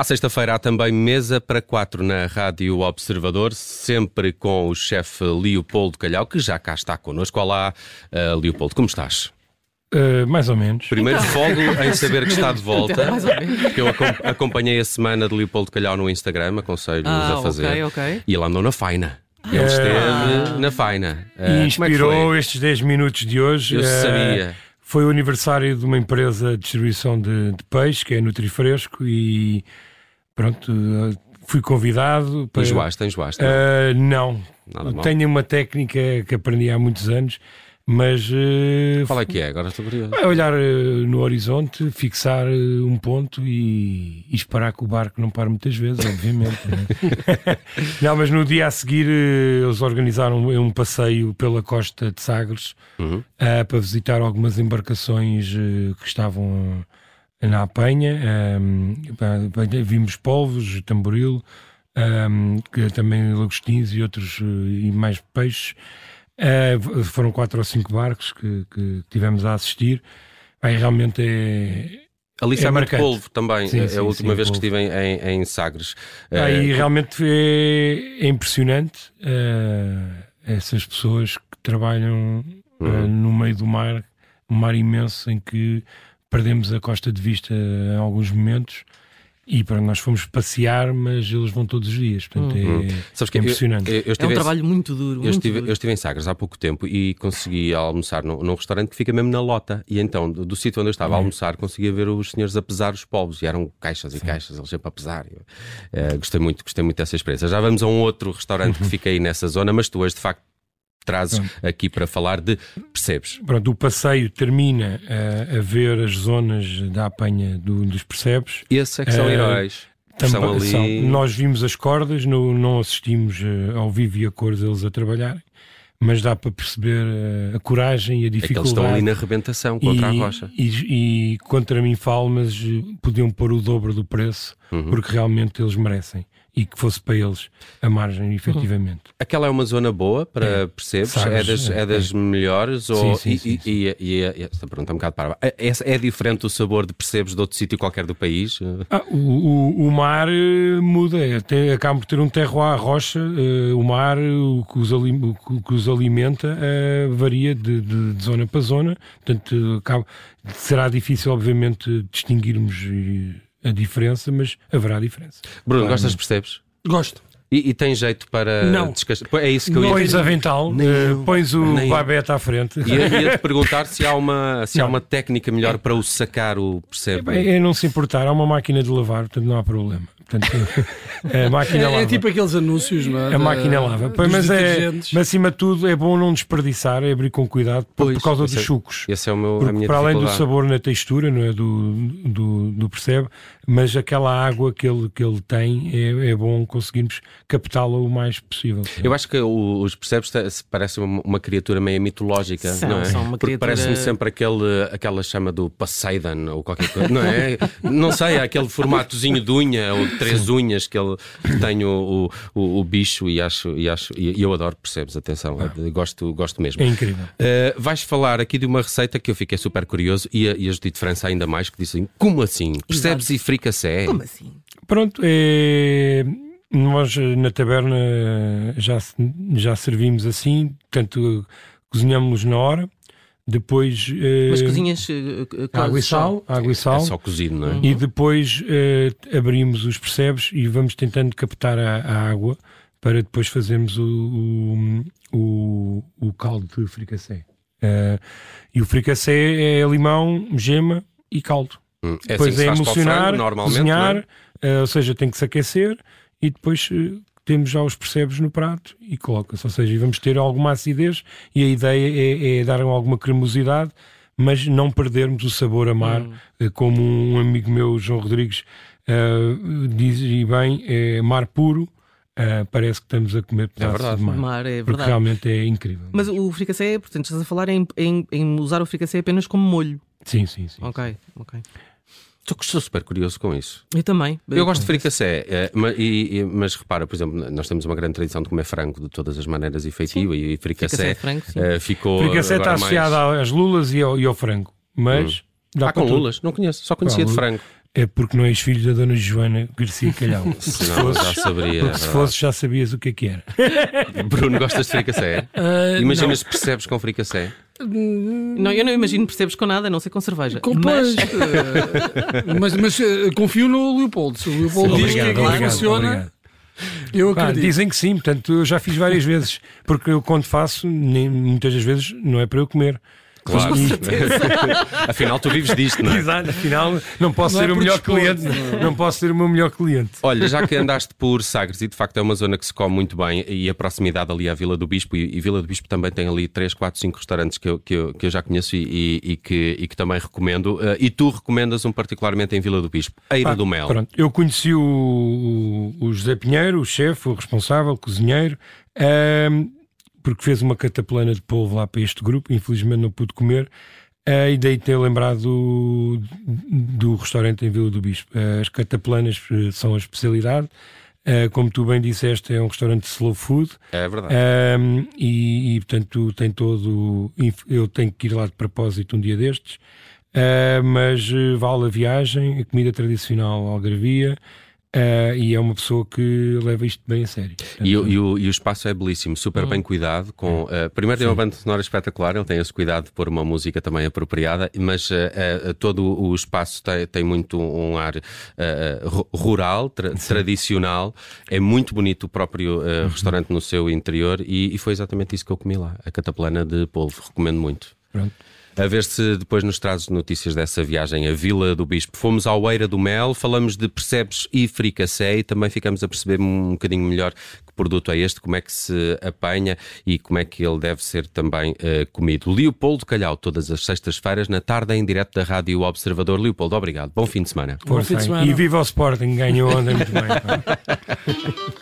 À sexta-feira há também mesa para quatro na Rádio Observador, sempre com o chefe Leopoldo Calhau, que já cá está connosco. Olá, uh, Leopoldo, como estás? Uh, mais ou menos. Primeiro então. folgo em saber que está de volta. mais ou menos. Que eu acompanhei a semana de Leopoldo Calhau no Instagram, aconselho-vos ah, a fazer. Okay, okay. E ele andou na faina. Ele ah. esteve na faina. E uh, inspirou é estes 10 minutos de hoje. Eu sabia. Foi o aniversário de uma empresa de distribuição de, de peixe, que é Nutrifresco, e pronto, fui convidado. Para... Enjoaste, enjoaste? Não, uh, não. tenho uma técnica que aprendi há muitos anos mas. Uh, Qual é que é? Agora estou curioso. É olhar uh, no horizonte, fixar uh, um ponto e, e, esperar que o barco não pare muitas vezes, obviamente. né? não, mas no dia a seguir eles organizaram um passeio pela costa de Sagres uhum. para visitar algumas embarcações que estavam na apanha. Um, vimos polvos, tamboril, um, que também lagostins e outros e mais peixes. Uh, foram quatro ou cinco barcos que, que tivemos a assistir. Bem, realmente é. Ali é muito polvo também, sim, é sim, a última sim, vez polvo. que estive em, em, em Sagres. Ah, e uh, realmente é, é impressionante uh, essas pessoas que trabalham uhum. no meio do mar, um mar imenso em que perdemos a costa de vista em alguns momentos e para nós fomos passear, mas eles vão todos os dias. Portanto, uhum. é, Sabes que é impressionante. Eu, eu, eu é um trabalho muito duro. Eu, muito estive, duro. eu estive em Sagres há pouco tempo e consegui almoçar num, num restaurante que fica mesmo na lota. E então, do, do sítio onde eu estava uhum. a almoçar, conseguia ver os senhores a pesar os povos. E eram caixas e Sim. caixas, eles sempre a pesar. Eu, uh, gostei muito, gostei muito dessa experiência. Já vamos a um outro restaurante que fica aí nessa zona, mas tu hoje, de facto, trazes aqui para falar de percebes. Pronto, o passeio termina a, a ver as zonas da apanha do, dos percebes. Esses é que são uh, heróis. Também, ali... são, nós vimos as cordas, no, não assistimos uh, ao vivo e a cores eles a trabalharem, mas dá para perceber uh, a coragem e a dificuldade. É que eles estão ali na arrebentação contra e, a rocha. E, e, contra mim falo, mas podiam pôr o dobro do preço, uhum. porque realmente eles merecem e que fosse para eles a margem, efetivamente. Aquela é uma zona boa para é, percebes? Sabes, é das, é, é das é. melhores? Sim, ou, sim, sim, e, e, e, e, esta pergunta é um bocado para é, é, é diferente o sabor de percebes de outro sítio qualquer do país? Ah, o, o, o, mar eh, muda, é, tem, acaba por ter um terroir rocha, uh, o mar, o que os, o que os alimenta uh, varia de, de, de, zona para zona, portanto acaba, será difícil obviamente distinguirmos a diferença, mas haverá diferença. Bruno, claro, gostas, percebes? Gosto. E, e, tem jeito para não. descascar? É isso que eu ia Pões avental, uh, pões o nem... babete à frente. Ia, ia te perguntar se há uma, se há uma técnica melhor para o sacar o percebe. É, é não se importar, há uma máquina de lavar, portanto não há problema. Portanto, a máquina é, lava. É tipo aqueles anúncios, não é? A máquina lava. mas, é, mas acima de tudo é bom não desperdiçar, é abrir com cuidado por, por causa dos é, chucos. Esse é o meu, Porque, para além do sabor na textura, não é? Do, do, do percebe, mas aquela água que ele, que ele tem é, é bom conseguirmos captá-la o mais possível. Eu acho que o, os percebes parecem uma, uma, criatura meio mitológica, são, não é? São Porque criatura... parece-me sempre aquele, aquela chama do Poseidon ou qualquer coisa, não é? não sei, aquele formatozinho de unha ou três Sim. unhas que ele tem o, o, o, bicho e acho, e acho e eu adoro, percebes? Atenção, ah. gosto, gosto mesmo. É incrível. Uh, vais falar aqui de uma receita que eu fiquei super curioso e a, e a Judite França ainda mais, que dizem como assim? Percebes Exato. e fricassé? Como assim? Pronto, é... nós na taberna já, já servimos assim, portanto cozinhamos na hora depois. Mas uh, cozinhas. Uh, água e sal. Água e sal. É só cozido, não é? E depois uh, abrimos os percebes e vamos tentando captar a, a água para depois fazermos o, o, o, o caldo de fricassé. e o fricassé é limão, gema e caldo. Hum. É depois assim é emulsionar, cozinhar, é? ou seja, tem que se aquecer e depois temos já os percebes no prato e coloca-se. Ou seja, vamos ter alguma acidez e a ideia é, é dar alguma cremosidade, mas não perdermos o sabor a mar, hum. Eh, como um amigo meu, João Rodrigues, uh, diz e bem, é mar puro. Uh, parece que estamos a comer pedaços é verdade. de mar. mar é porque realmente é incrível. Mas o fricassé, portanto, estás a falar em, em, em usar o fricassé apenas como molho. Sim, sim, sim. Ok, sim. ok. Estou super curioso com isso. Eu também. Eu, eu gosto de fricassé, é, mas, e, mas, repara, por exemplo, nós temos uma grande tradição de comer frango de todas as maneiras efetivo e fricassé, frango, uh, ficou. Fricassé está associado mais... às lulas e ao, e ao frango, mas. Hum. Dá ah, com tudo. lulas? Não conheço, só conhecia de frango. é porque não és filho da Dona Joana Garcia Calhau. se fosse, já saberia. Porque se fosse, já sabias o que é que era. Bruno, gostas de fricassé? Uh, Imaginas, não. percebes com fricassé? Não, eu não imagino percebes com nada, a não ser com cerveja. Com, mas... mas, mas uh, confio no Leopoldo. Se o Leopoldo diz obrigado, que, obrigado, funciona. Obrigado. Eu acredito. dizem que sim, portanto eu já fiz várias vezes, porque eu quando faço, nem, muitas das vezes não é para eu comer. Claro. afinal, tu vives disto, não é? Exato, afinal, não posso não ser é o melhor cliente. Não. não posso ser o meu melhor cliente. Olha, já que andaste por Sagres, e de facto é uma zona que se come muito bem, e a proximidade ali à Vila do Bispo, e, e Vila do Bispo também tem ali 3, 4, 5 restaurantes que eu, que eu, que eu já conheço e, e, que, e que também recomendo. Uh, e tu recomendas um particularmente em Vila do Bispo, Eira ah, do Mel. Pronto, eu conheci o, o José Pinheiro, o chefe, o responsável, o cozinheiro. Uh, porque fez uma cataplana de polvo lá para este grupo, infelizmente não pude comer. Uh, e daí ter lembrado do, do, restaurante em Vila do Bispo. Uh, as cataplanas uh, são a especialidade. Uh, como tu bem disseste, é um restaurante de slow food. É verdade. E, e, portanto, tem todo. Eu tenho que ir lá de propósito um dia destes. mas vale a viagem, a comida tradicional algarvia. Uh, e é uma pessoa que leva isto bem a sério. Portanto, e, e, o, e, o, espaço é belíssimo, super bem cuidado. Com, uh, primeiro tem uma banda sonora espetacular, ele tem esse cuidado de pôr uma música também apropriada, mas uh, todo o espaço tem, tem muito um ar rural, tra tradicional. É muito bonito o próprio uhum. restaurante no seu interior e, e, foi exatamente isso que eu comi lá, a cataplana de polvo. Recomendo muito. Pronto. A ver se depois nos trazes notícias dessa viagem à Vila do Bispo. Fomos ao Eira do Mel, falamos de percebes e fricassé e também ficamos a perceber um bocadinho melhor que produto é este, como é que se apanha e como é que ele deve ser também uh, comido. Leopoldo Calhau, todas as sextas-feiras, na tarde em direto da Rádio Observador. Leopoldo, obrigado. Bom fim de semana. Bom fim de semana. E viva o Sporting, ganhou ontem muito bem.